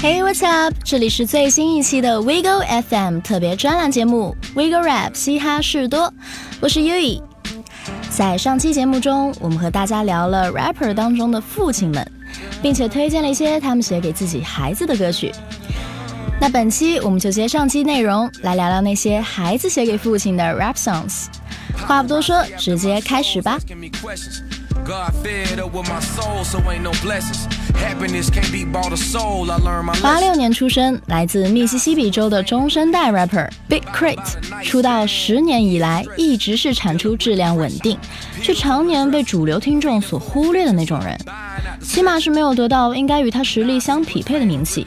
Hey, what's up？这里是最新一期的 Wiggle FM 特别专栏节目 Wiggle Rap 嘻哈事多，我是 Yui。在上期节目中，我们和大家聊了 rapper 当中的父亲们，并且推荐了一些他们写给自己孩子的歌曲。那本期我们就接上期内容来聊聊那些孩子写给父亲的 rap songs。话不多说，直接开始吧。八六年出生，来自密西西比州的中生代 rapper Big Crit，出道十年以来一直是产出质量稳定，却常年被主流听众所忽略的那种人，起码是没有得到应该与他实力相匹配的名气。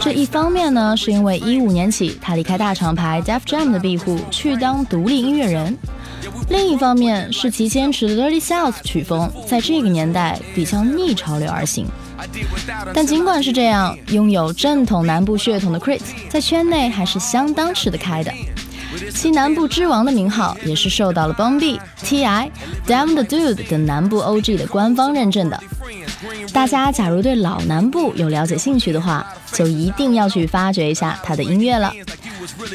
这一方面呢，是因为一五年起他离开大厂牌 Def Jam 的庇护，去当独立音乐人。另一方面是其坚持的 Dirty South 曲风，在这个年代比较逆潮流而行。但尽管是这样，拥有正统南部血统的 Chris，在圈内还是相当吃得开的。其南部之王的名号也是受到了 Bombi、T.I、Damn the Dude 等南部 OG 的官方认证的。大家假如对老南部有了解兴趣的话，就一定要去发掘一下他的音乐了。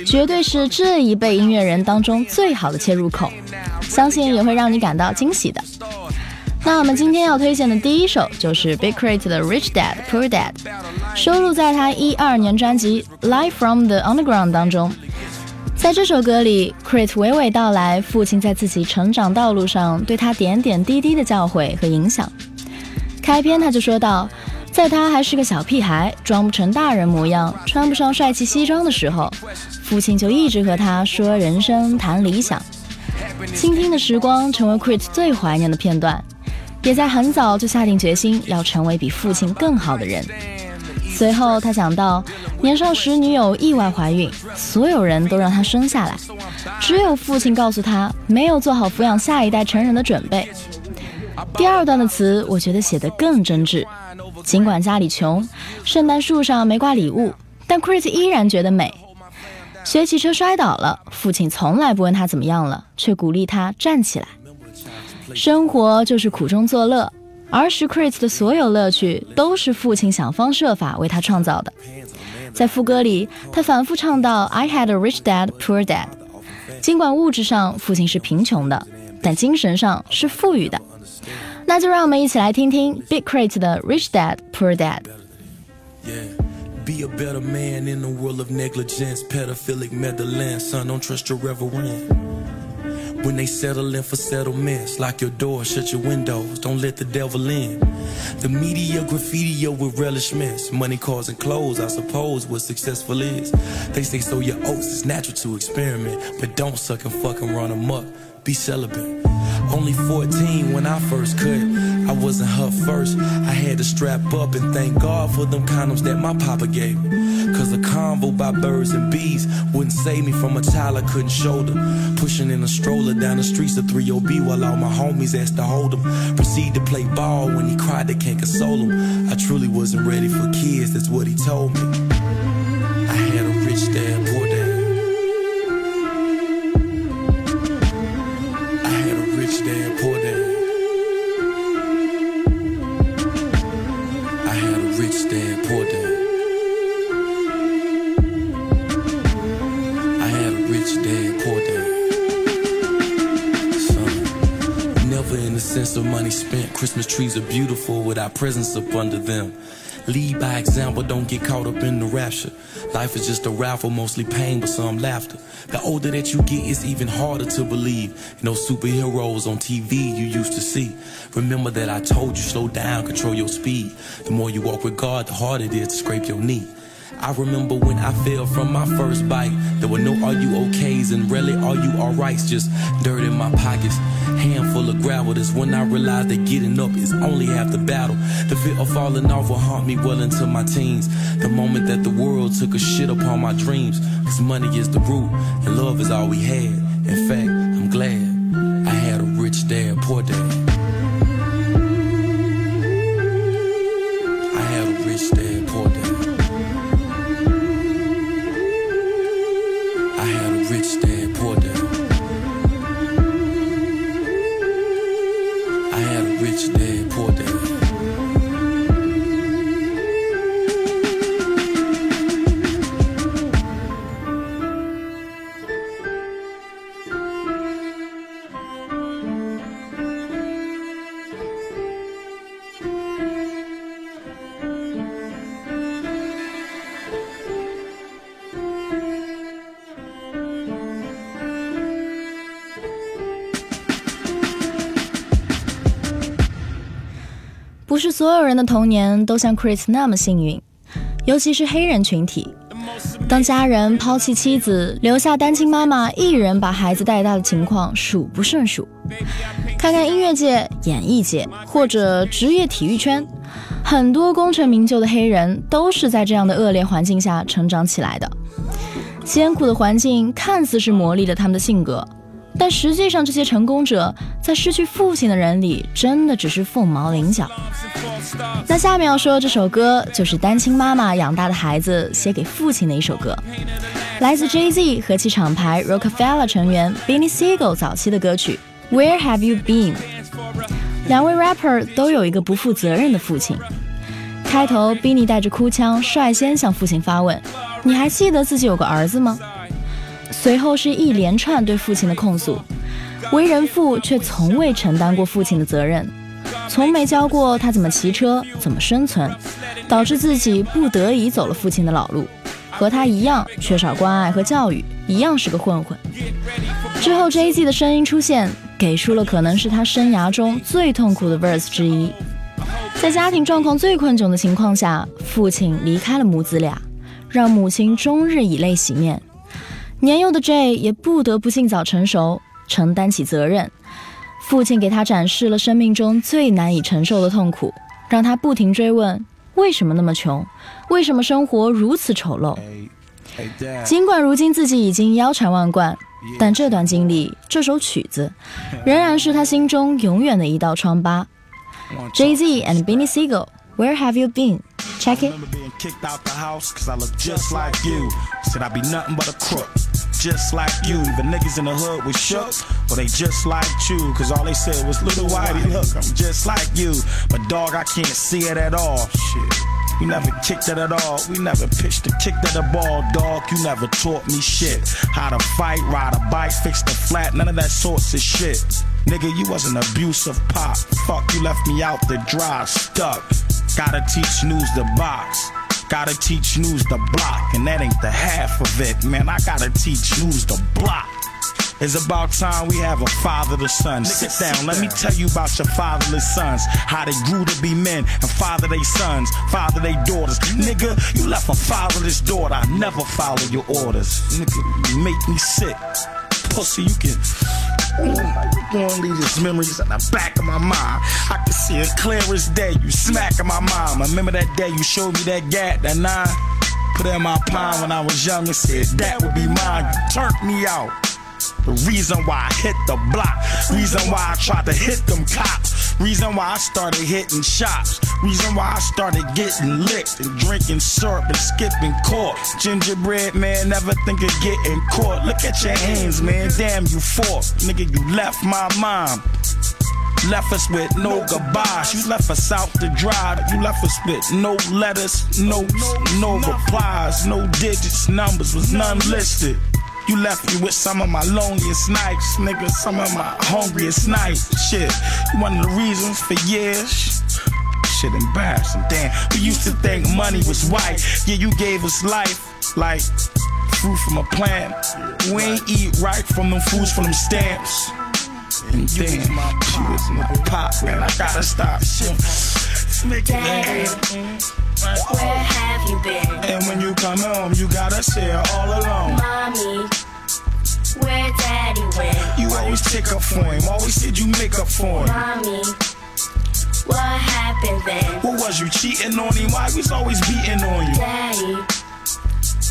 绝对是这一辈音乐人当中最好的切入口，相信也会让你感到惊喜的。那我们今天要推荐的第一首就是 Big Crit 的 Rich Dad Poor Dad，收录在他一二年专辑 Live from the Underground 当中。在这首歌里，Crit 娓娓道来父亲在自己成长道路上对他点点滴滴的教诲和影响。开篇他就说到。在他还是个小屁孩，装不成大人模样，穿不上帅气西装的时候，父亲就一直和他说人生、谈理想。倾听的时光成为 Crit 最怀念的片段，也在很早就下定决心要成为比父亲更好的人。随后他讲到，年少时女友意外怀孕，所有人都让他生下来，只有父亲告诉他没有做好抚养下一代成人的准备。第二段的词，我觉得写得更真挚。尽管家里穷，圣诞树上没挂礼物，但 Chris 依然觉得美。学骑车摔倒了，父亲从来不问他怎么样了，却鼓励他站起来。生活就是苦中作乐，儿时 Chris 的所有乐趣都是父亲想方设法为他创造的。在副歌里，他反复唱到 "I had a rich dad, poor dad"。尽管物质上父亲是贫穷的，但精神上是富裕的。那就让我们一起来听听 Big K.R.I.T. 的 Rich Dad Poor Dad。Yeah. Be a better man in the world of negligence, pedophilic meddling. Son, don't trust your reverend. When they settle in for settlements, lock your door, shut your windows, don't let the devil in. The media graffiti with relishments, money, cars, and clothes, I suppose what successful is. They say so your oaths it's natural to experiment, but don't suck and fucking run amok. Be celibate. Only 14 when I first cut. I wasn't her first. I had to strap up and thank God for them condoms that my papa gave me. Cause a convo by birds and bees wouldn't save me from a child I couldn't shoulder. Pushing in a stroller down the streets of 3OB while all my homies asked to hold him. Proceed to play ball when he cried, they can't console him. I truly wasn't ready for kids, that's what he told me. I had a rich dad, poor dad. Of money spent. Christmas trees are beautiful without presents up under them. Lead by example, don't get caught up in the rapture. Life is just a raffle, mostly pain, but some laughter. The older that you get, it's even harder to believe. You know, superheroes on TV you used to see. Remember that I told you, slow down, control your speed. The more you walk with God, the harder it is to scrape your knee. I remember when I fell from my first bite. There were no are you okays and rarely are you alrights, just dirt in my pockets. Handful of gravel, that's when I realized that getting up is only half the battle. The fear of falling off will haunt me well into my teens. The moment that the world took a shit upon my dreams. Cause money is the root, and love is all we had. In fact, I'm glad I had a rich dad, poor dad. imaginei. 不是所有人的童年都像 Chris 那么幸运，尤其是黑人群体。当家人抛弃妻子，留下单亲妈妈一人把孩子带大的情况数不胜数。看看音乐界、演艺界或者职业体育圈，很多功成名就的黑人都是在这样的恶劣环境下成长起来的。艰苦的环境看似是磨砺了他们的性格，但实际上这些成功者在失去父亲的人里，真的只是凤毛麟角。那下面要说这首歌，就是单亲妈妈养大的孩子写给父亲的一首歌，来自 Jay Z 和其厂牌 Rockefeller 成员 Benny Siegel 早期的歌曲 Where Have You Been？两位 rapper 都有一个不负责任的父亲。开头，Benny 带着哭腔率先向父亲发问：“你还记得自己有个儿子吗？”随后是一连串对父亲的控诉，为人父却从未承担过父亲的责任。从没教过他怎么骑车，怎么生存，导致自己不得已走了父亲的老路，和他一样缺少关爱和教育，一样是个混混。之后 Jay Z 的声音出现，给出了可能是他生涯中最痛苦的 verse 之一。在家庭状况最困窘的情况下，父亲离开了母子俩，让母亲终日以泪洗面。年幼的 Jay 也不得不尽早成熟，承担起责任。父亲给他展示了生命中最难以承受的痛苦，让他不停追问：为什么那么穷？为什么生活如此丑陋？尽管如今自己已经腰缠万贯，但这段经历，这首曲子，仍然是他心中永远的一道疮疤。Jay Z and Benny Siegel, Where Have You Been? Check it. Just like you. The niggas in the hood was shook, but they just like you. Cause all they said was, little whitey, look, I'm just like you. But dog, I can't see it at all. Shit. We never kicked it at all. We never pitched a kick to the ball, dog. You never taught me shit. How to fight, ride a bike, fix the flat, none of that sorts of shit. Nigga, you was an abusive pop. Fuck, you left me out the dry, stuck. Gotta teach news the box. Gotta teach news the block, and that ain't the half of it, man. I gotta teach news the block. It's about time we have a father to son. Sit down, let me tell you about your fatherless sons. How they grew to be men and father their sons, father their daughters. Nigga, you left a fatherless daughter. I never follow your orders. Nigga, you make me sick. Pussy, you can leave these memories in the back of my mind. I can see it clear as day. You smacking my mom. I remember that day you showed me that gat, that nine? Put in my palm when I was young and said that would be mine. You turned me out. The reason why I hit the block. Reason why I tried to hit them cops. Reason why I started hitting shops. Reason why I started getting licked and drinking syrup and skipping court. Gingerbread man, never think of getting caught. Look at your hands, man. Damn, you fought. Nigga, you left my mom. Left us with no goodbyes. You left us out to dry. You left us with no letters, no no replies, no digits, numbers was none listed. You left me with some of my loneliest nights, nigga, some of my hungriest nights. Shit, you one of the reasons for years. Shit embarrassing, damn. We used to think money was white. Yeah, you gave us life, like fruit from a plant. We ain't eat right from them foods from them stamps. And damn, she was my pop, man. I gotta stop. Shit. Where have you been? And when you come home, you gotta share all alone. Mommy, where daddy went? You always take up for him, always said you make up for him. Mommy, what happened then? What was you cheating on him? Why was always beating on you? Daddy,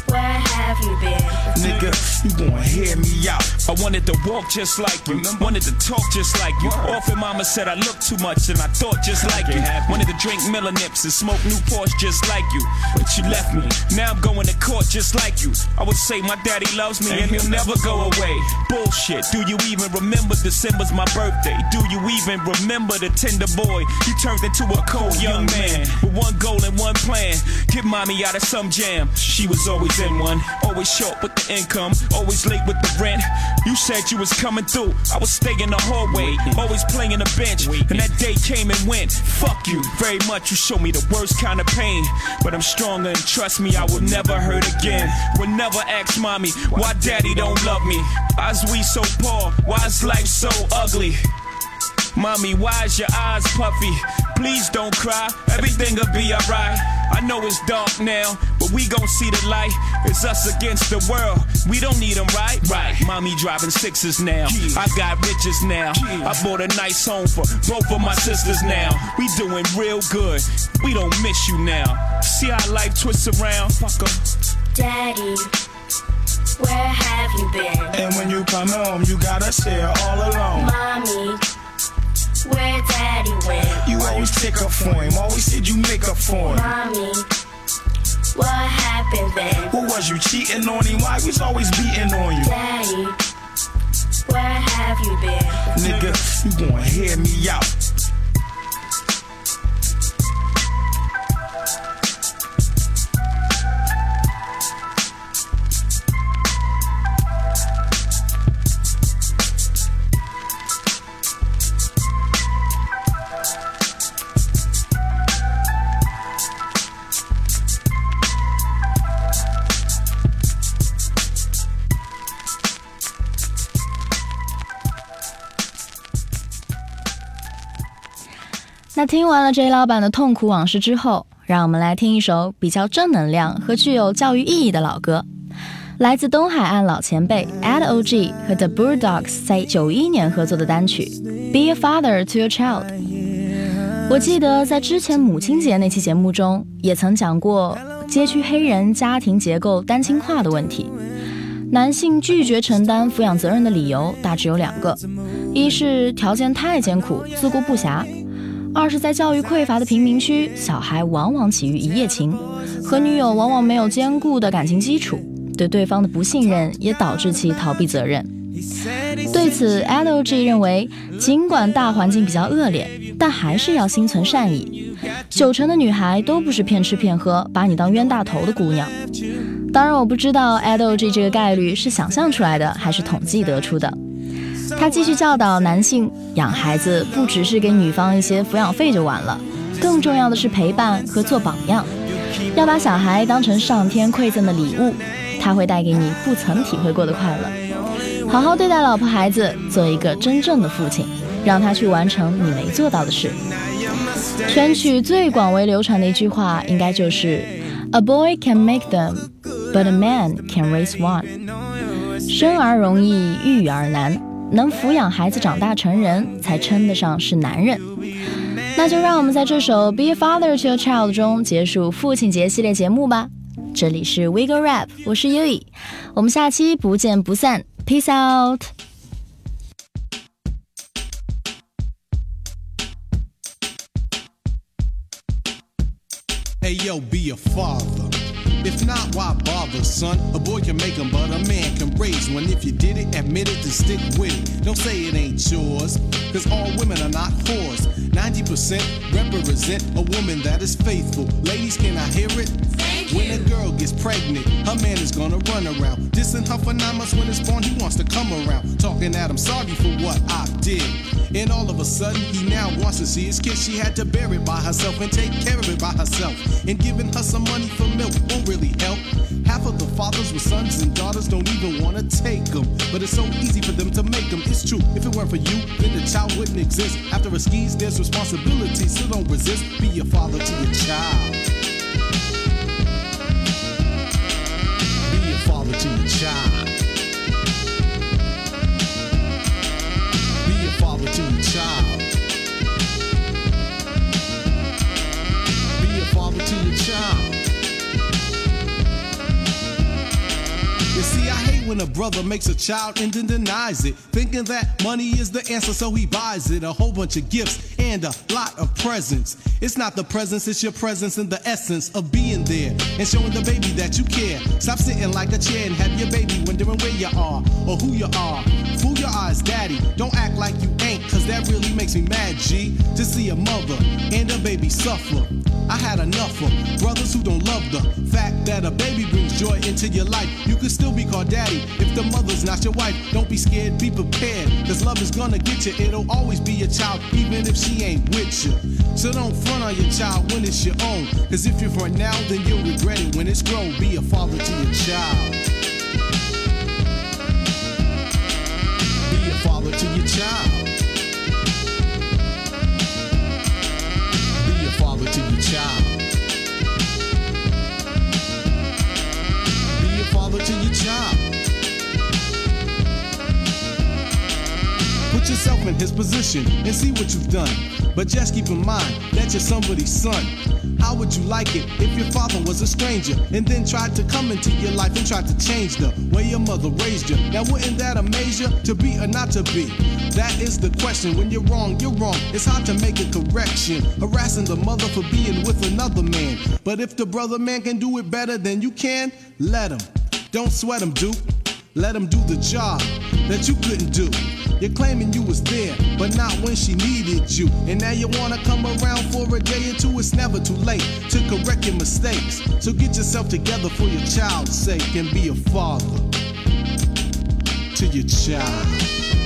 where have you been? Nigga, you gonna hear me out. I wanted to walk just like you, wanted to talk just like you. Often mama said I look too much and I thought just like you. Wanted to drink Miller Nips and smoke Newports just like you, but you left me. Now I'm going to court just like you. I would say my daddy loves me and he'll never go away. Bullshit. Do you even remember December's my birthday? Do you even remember the tender boy? You turned into a cold young man with one goal and one plan. Get mommy out of some jam. She was always in one, always short with the income, always late with the rent. You said you was coming through. I was staying in the hallway, always playing the bench. And that day came and went. Fuck you very much. You showed me the worst kind of pain. But I'm stronger and trust me, I will never hurt again. Will never ask mommy why daddy don't love me. Why's we so poor? Why's life so ugly? Mommy, why's your eyes puffy? Please don't cry, everything'll be alright. I know it's dark now, but we gon' see the light. It's us against the world. We don't need them, right? Right. Mommy driving sixes now. I got riches now. I bought a nice home for both of my sisters now. We doing real good. We don't miss you now. See how life twists around? Fuck Daddy, where have you been? And when you come home, you gotta share all alone. Mommy, where daddy went? You always take up for him, always said you make up for him. Mommy, what happened then? Who was you cheating on him? Why was always beating on you? Daddy, where have you been? Nigga, you gonna hear me out. 那听完了 J 老板的痛苦往事之后，让我们来听一首比较正能量和具有教育意义的老歌，来自东海岸老前辈 A. O. G. 和 The Bulldogs 在九一年合作的单曲《Be a Father to Your Child》。我记得在之前母亲节那期节目中，也曾讲过街区黑人家庭结构单亲化的问题。男性拒绝承担抚养责任的理由大致有两个：一是条件太艰苦，自顾不暇。二是，在教育匮乏的贫民区，小孩往往起于一夜情，和女友往往没有坚固的感情基础，对对方的不信任也导致其逃避责任。对此，LG 认为，尽管大环境比较恶劣，但还是要心存善意。九成的女孩都不是骗吃骗喝，把你当冤大头的姑娘。当然，我不知道 LG 这个概率是想象出来的，还是统计得出的。他继续教导男性，养孩子不只是给女方一些抚养费就完了，更重要的是陪伴和做榜样，要把小孩当成上天馈赠的礼物，他会带给你不曾体会过的快乐。好好对待老婆孩子，做一个真正的父亲，让他去完成你没做到的事。全曲最广为流传的一句话，应该就是：“A boy can make them, but a man can raise one。”生儿容易，育儿难。能抚养孩子长大成人才称得上是男人。那就让我们在这首《Be a Father to Your Child》中结束父亲节系列节目吧。这里是 Wiggle Rap，我是 Yui，我们下期不见不散，Peace out。Hey yo, be a father. If not, why bother, son? A boy can make them, but a man can raise one. If you did it, admit it, then stick with it. Don't say it ain't yours, cause all women are not whores. 90% represent a woman that is faithful. Ladies, can I hear it? When a girl gets pregnant, her man is gonna run around. Dissing her for nine months when it's born, he wants to come around. Talking at him, sorry for what I did. And all of a sudden, he now wants to see his kid. She had to bear it by herself and take care of it by herself. And giving her some money for milk won't really help. Half of the fathers with sons and daughters don't even wanna take them. But it's so easy for them to make them. It's true, if it weren't for you, then the child wouldn't exist. After a skis, there's responsibility, so don't resist. Be a father to your child. Be a father to your child. Be a father to your child. Be a father to your child. When a brother makes a child and then denies it. Thinking that money is the answer, so he buys it. A whole bunch of gifts and a lot of presents. It's not the presence, it's your presence and the essence of being there and showing the baby that you care. Stop sitting like a chair and have your baby wondering where you are or who you are. Fool your eyes, daddy. Don't act like you ain't, cause that really makes me mad, G. To see a mother and a baby suffer. I had enough of brothers who don't love the fact that a baby brings joy into your life. You can still be called daddy if the mother's not your wife. Don't be scared, be prepared, cause love is gonna get you. It'll always be your child, even if she ain't with you. So don't front on your child when it's your own. Cause if you front now, then you'll regret it when it's grown. Be a father to your child. See what you've done. But just keep in mind that you're somebody's son. How would you like it if your father was a stranger and then tried to come into your life and tried to change the way your mother raised you? Now, wouldn't that amaze you to be or not to be? That is the question. When you're wrong, you're wrong. It's hard to make a correction. Harassing the mother for being with another man. But if the brother man can do it better than you can, let him. Don't sweat him, Duke. Let him do the job that you couldn't do. You're claiming you was there, but not when she needed you. And now you wanna come around for a day or two. It's never too late to correct your mistakes. So get yourself together for your child's sake and be a father to your child.